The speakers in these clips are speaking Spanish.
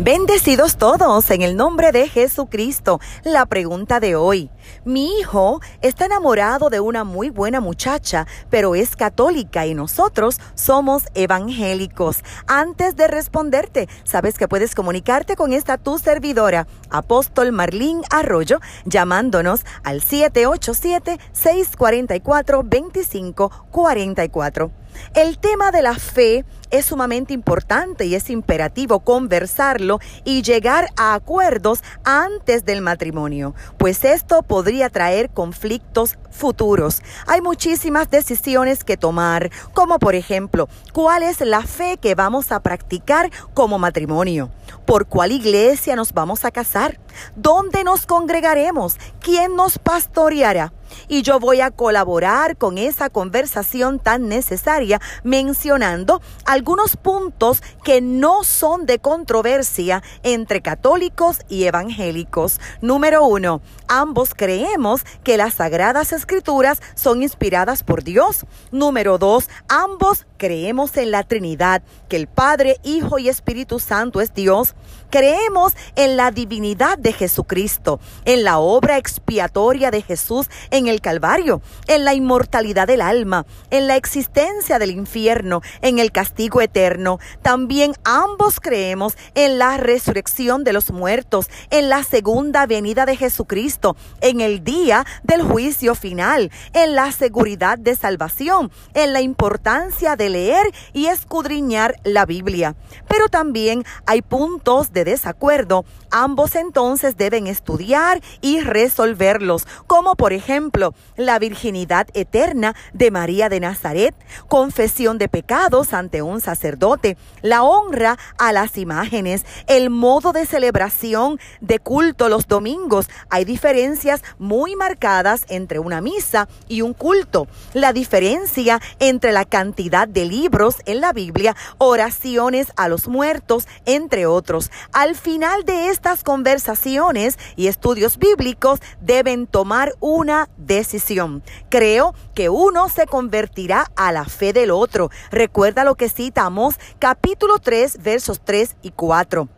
Bendecidos todos en el nombre de Jesucristo. La pregunta de hoy. Mi hijo está enamorado de una muy buena muchacha, pero es católica y nosotros somos evangélicos. Antes de responderte, sabes que puedes comunicarte con esta tu servidora, Apóstol Marlín Arroyo, llamándonos al 787-644-2544. El tema de la fe es sumamente importante y es imperativo conversarlo y llegar a acuerdos antes del matrimonio, pues esto podría traer conflictos futuros. Hay muchísimas decisiones que tomar, como por ejemplo, ¿cuál es la fe que vamos a practicar como matrimonio? ¿Por cuál iglesia nos vamos a casar? ¿Dónde nos congregaremos? ¿Quién nos pastoreará? Y yo voy a colaborar con esa conversación tan necesaria mencionando algunos puntos que no son de controversia entre católicos y evangélicos. Número uno, ambos creemos que las sagradas escrituras son inspiradas por Dios. Número dos, ambos creemos en la Trinidad, que el Padre, Hijo y Espíritu Santo es Dios. Creemos en la divinidad de Jesucristo, en la obra expiatoria de Jesús en el Calvario, en la inmortalidad del alma, en la existencia del infierno, en el castigo eterno. También ambos creemos en la resurrección de los muertos, en la segunda venida de Jesucristo, en el día del juicio final, en la seguridad de salvación, en la importancia de leer y escudriñar la Biblia. Pero también hay puntos de desacuerdo. Ambos entonces deben estudiar y resolverlos, como por ejemplo la virginidad eterna de María de Nazaret, confesión de pecados ante un sacerdote, la honra a las imágenes, el modo de celebración de culto los domingos. Hay diferencias muy marcadas entre una misa y un culto. La diferencia entre la cantidad de libros en la Biblia, oraciones a los muertos, entre otros. Al final de estas conversaciones y estudios bíblicos deben tomar una decisión. Creo que uno se convertirá a la fe del otro. Recuerda lo que citamos capítulo 3 versos 3 y 4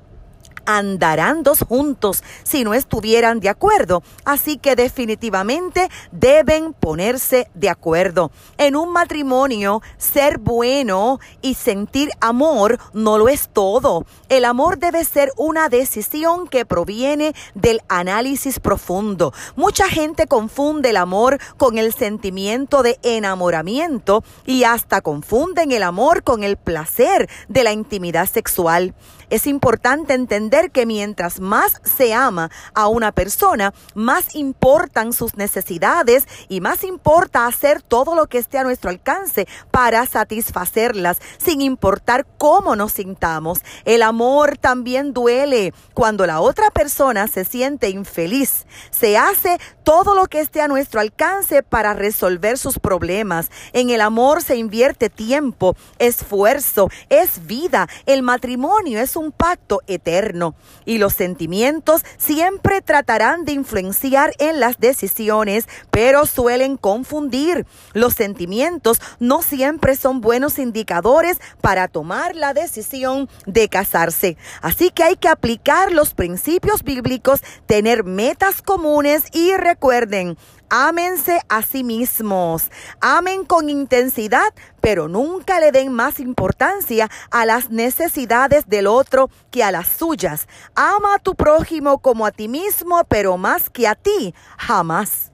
andarán dos juntos si no estuvieran de acuerdo. Así que definitivamente deben ponerse de acuerdo. En un matrimonio, ser bueno y sentir amor no lo es todo. El amor debe ser una decisión que proviene del análisis profundo. Mucha gente confunde el amor con el sentimiento de enamoramiento y hasta confunden el amor con el placer de la intimidad sexual. Es importante entender que mientras más se ama a una persona, más importan sus necesidades y más importa hacer todo lo que esté a nuestro alcance para satisfacerlas, sin importar cómo nos sintamos. El amor también duele cuando la otra persona se siente infeliz. Se hace todo lo que esté a nuestro alcance para resolver sus problemas. En el amor se invierte tiempo, esfuerzo, es vida. El matrimonio es un pacto eterno y los sentimientos siempre tratarán de influenciar en las decisiones, pero suelen confundir. Los sentimientos no siempre son buenos indicadores para tomar la decisión de casarse. Así que hay que aplicar los principios bíblicos, tener metas comunes y recuerden, Ámense a sí mismos. Amen con intensidad, pero nunca le den más importancia a las necesidades del otro que a las suyas. Ama a tu prójimo como a ti mismo, pero más que a ti, jamás.